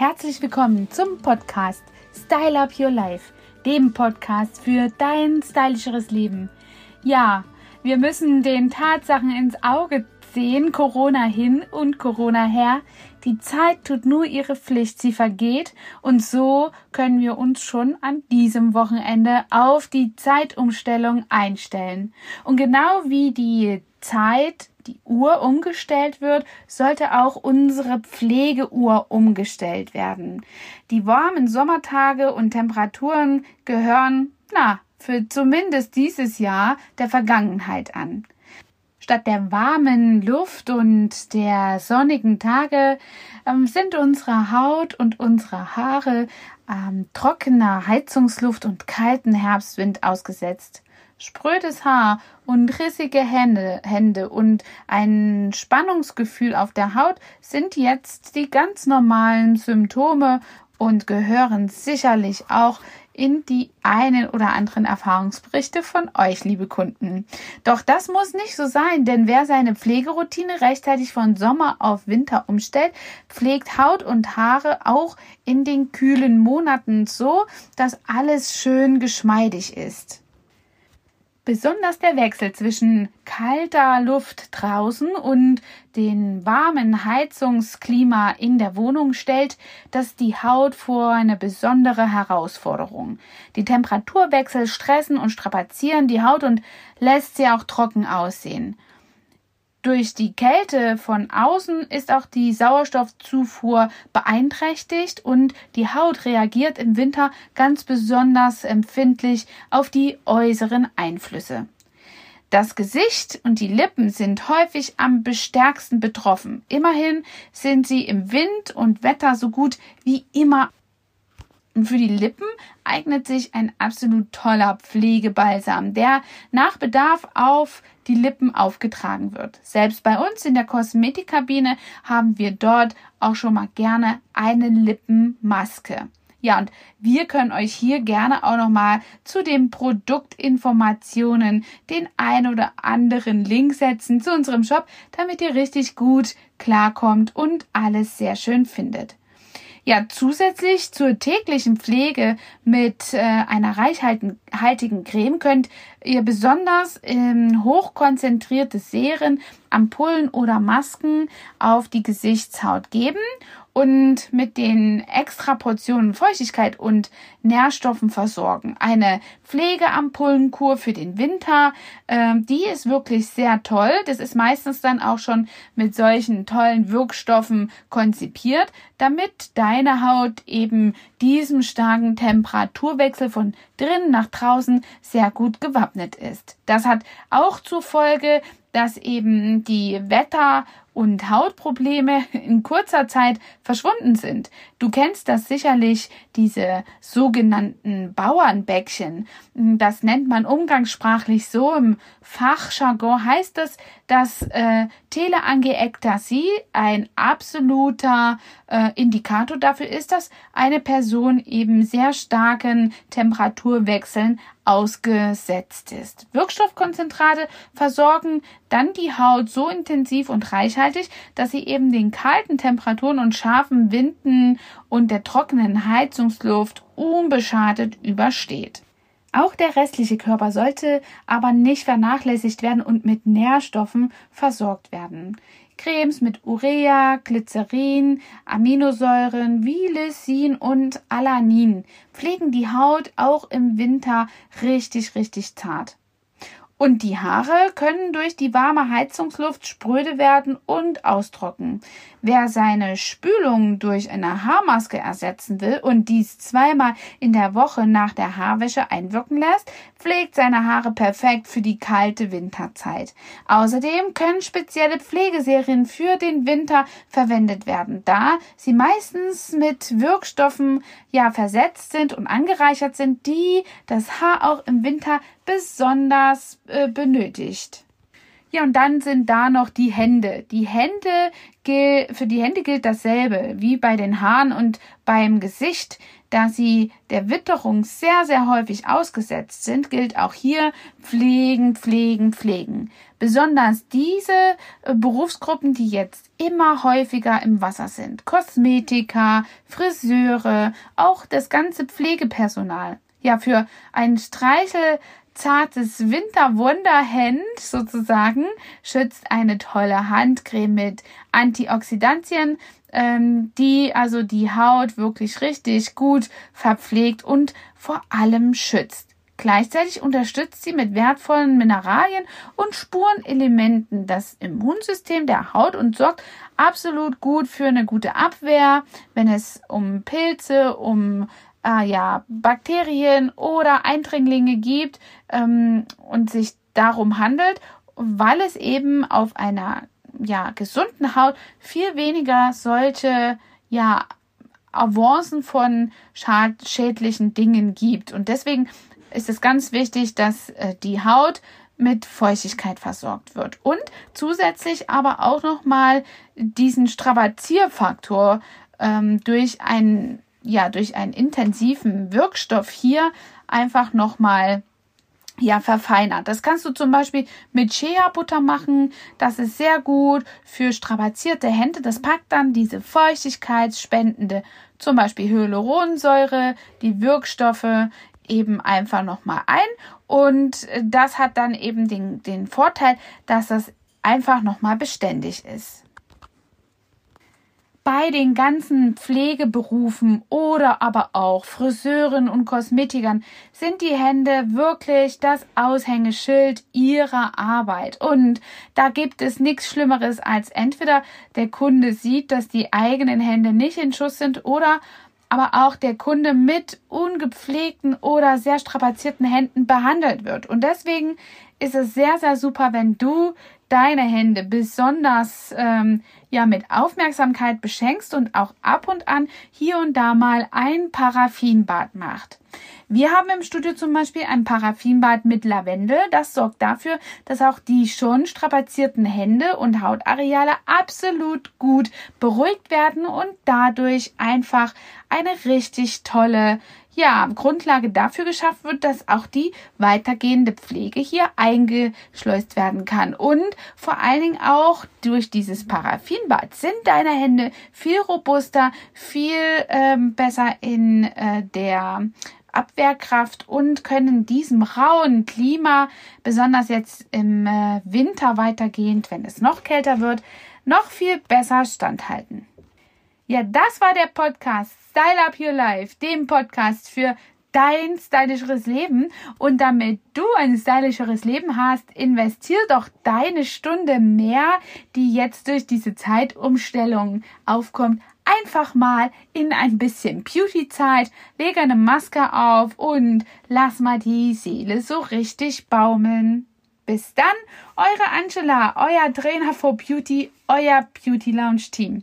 Herzlich willkommen zum Podcast Style Up Your Life, dem Podcast für dein stylischeres Leben. Ja, wir müssen den Tatsachen ins Auge sehen, Corona hin und Corona her. Die Zeit tut nur ihre Pflicht, sie vergeht und so können wir uns schon an diesem Wochenende auf die Zeitumstellung einstellen. Und genau wie die Zeit die Uhr umgestellt wird, sollte auch unsere Pflegeuhr umgestellt werden. Die warmen Sommertage und Temperaturen gehören, na, für zumindest dieses Jahr der Vergangenheit an. Statt der warmen Luft und der sonnigen Tage ähm, sind unsere Haut und unsere Haare ähm, trockener Heizungsluft und kalten Herbstwind ausgesetzt. Sprödes Haar und rissige Hände, Hände und ein Spannungsgefühl auf der Haut sind jetzt die ganz normalen Symptome und gehören sicherlich auch in die einen oder anderen Erfahrungsberichte von euch, liebe Kunden. Doch das muss nicht so sein, denn wer seine Pflegeroutine rechtzeitig von Sommer auf Winter umstellt, pflegt Haut und Haare auch in den kühlen Monaten so, dass alles schön geschmeidig ist. Besonders der Wechsel zwischen kalter Luft draußen und den warmen Heizungsklima in der Wohnung stellt das die Haut vor eine besondere Herausforderung. Die Temperaturwechsel stressen und strapazieren die Haut und lässt sie auch trocken aussehen. Durch die Kälte von außen ist auch die Sauerstoffzufuhr beeinträchtigt und die Haut reagiert im Winter ganz besonders empfindlich auf die äußeren Einflüsse. Das Gesicht und die Lippen sind häufig am bestärksten betroffen. Immerhin sind sie im Wind und Wetter so gut wie immer und für die Lippen eignet sich ein absolut toller Pflegebalsam, der nach Bedarf auf die Lippen aufgetragen wird. Selbst bei uns in der Kosmetikkabine haben wir dort auch schon mal gerne eine Lippenmaske. Ja, und wir können euch hier gerne auch noch mal zu den Produktinformationen den ein oder anderen Link setzen zu unserem Shop, damit ihr richtig gut klarkommt und alles sehr schön findet. Ja, zusätzlich zur täglichen Pflege mit äh, einer reichhaltigen Creme könnt ihr besonders ähm, hochkonzentrierte Serien, Ampullen oder Masken auf die Gesichtshaut geben und mit den extra Portionen Feuchtigkeit und Nährstoffen versorgen. Eine Pflegeampullenkur für den Winter, äh, die ist wirklich sehr toll. Das ist meistens dann auch schon mit solchen tollen Wirkstoffen konzipiert, damit deine Haut eben diesem starken Temperaturwechsel von drinnen nach draußen sehr gut gewappnet ist. Das hat auch zur Folge, dass eben die Wetter- und Hautprobleme in kurzer Zeit verschwunden sind. Du kennst das sicherlich, diese sogenannten Bauernbäckchen. Das nennt man umgangssprachlich so. Im Fachjargon heißt es, dass äh, Teleangiektasie ein absoluter äh, Indikator dafür ist, dass eine Person eben sehr starken Temperaturwechseln ausgesetzt ist. Wirkstoffkonzentrate versorgen dann die Haut so intensiv und reichhaltig, dass sie eben den kalten Temperaturen und scharfen Winden und der trockenen Heizungsluft unbeschadet übersteht. Auch der restliche Körper sollte aber nicht vernachlässigt werden und mit Nährstoffen versorgt werden. Cremes mit Urea, Glycerin, Aminosäuren wie Lysin und Alanin pflegen die Haut auch im Winter richtig, richtig zart. Und die Haare können durch die warme Heizungsluft spröde werden und austrocknen. Wer seine Spülung durch eine Haarmaske ersetzen will und dies zweimal in der Woche nach der Haarwäsche einwirken lässt, pflegt seine Haare perfekt für die kalte Winterzeit. Außerdem können spezielle Pflegeserien für den Winter verwendet werden, da sie meistens mit Wirkstoffen ja versetzt sind und angereichert sind, die das Haar auch im Winter besonders äh, benötigt. Ja, und dann sind da noch die Hände. Die Hände, für die Hände gilt dasselbe wie bei den Haaren und beim Gesicht. Da sie der Witterung sehr, sehr häufig ausgesetzt sind, gilt auch hier pflegen, pflegen, pflegen. Besonders diese äh, Berufsgruppen, die jetzt immer häufiger im Wasser sind. Kosmetiker, Friseure, auch das ganze Pflegepersonal. Ja, für ein Streichel zartes Winterwunderhand sozusagen schützt eine tolle Handcreme mit Antioxidantien, ähm, die also die Haut wirklich richtig gut verpflegt und vor allem schützt. Gleichzeitig unterstützt sie mit wertvollen Mineralien und Spurenelementen das Immunsystem der Haut und sorgt absolut gut für eine gute Abwehr, wenn es um Pilze, um äh, ja, Bakterien oder Eindringlinge gibt ähm, und sich darum handelt, weil es eben auf einer ja, gesunden Haut viel weniger solche ja, Avancen von schädlichen Dingen gibt. Und deswegen ist es ganz wichtig, dass äh, die Haut mit Feuchtigkeit versorgt wird und zusätzlich aber auch noch mal diesen Strapazierfaktor ähm, durch einen ja durch einen intensiven Wirkstoff hier einfach noch mal ja, verfeinert. Das kannst du zum Beispiel mit Shea-Butter machen. Das ist sehr gut für strapazierte Hände. Das packt dann diese feuchtigkeitsspendende, zum Beispiel Hyaluronsäure, die Wirkstoffe eben einfach nochmal ein. Und das hat dann eben den, den Vorteil, dass das einfach nochmal beständig ist bei den ganzen Pflegeberufen oder aber auch Friseuren und Kosmetikern sind die Hände wirklich das Aushängeschild ihrer Arbeit. Und da gibt es nichts Schlimmeres als entweder der Kunde sieht, dass die eigenen Hände nicht in Schuss sind oder aber auch der Kunde mit ungepflegten oder sehr strapazierten Händen behandelt wird. Und deswegen ist es sehr, sehr super, wenn du deine Hände besonders ähm, ja mit Aufmerksamkeit beschenkst und auch ab und an hier und da mal ein Paraffinbad macht. Wir haben im Studio zum Beispiel ein Paraffinbad mit Lavendel. Das sorgt dafür, dass auch die schon strapazierten Hände und Hautareale absolut gut beruhigt werden und dadurch einfach eine richtig tolle ja, Grundlage dafür geschafft wird, dass auch die weitergehende Pflege hier eingeschleust werden kann. Und vor allen Dingen auch durch dieses Paraffinbad sind deine Hände viel robuster, viel ähm, besser in äh, der Abwehrkraft und können diesem rauen Klima, besonders jetzt im äh, Winter weitergehend, wenn es noch kälter wird, noch viel besser standhalten. Ja, das war der Podcast Style Up Your Life, dem Podcast für dein stylischeres Leben. Und damit du ein stylischeres Leben hast, investier doch deine Stunde mehr, die jetzt durch diese Zeitumstellung aufkommt, einfach mal in ein bisschen Beauty-Zeit, leg eine Maske auf und lass mal die Seele so richtig baumeln. Bis dann, eure Angela, euer Trainer for Beauty, euer Beauty Lounge Team.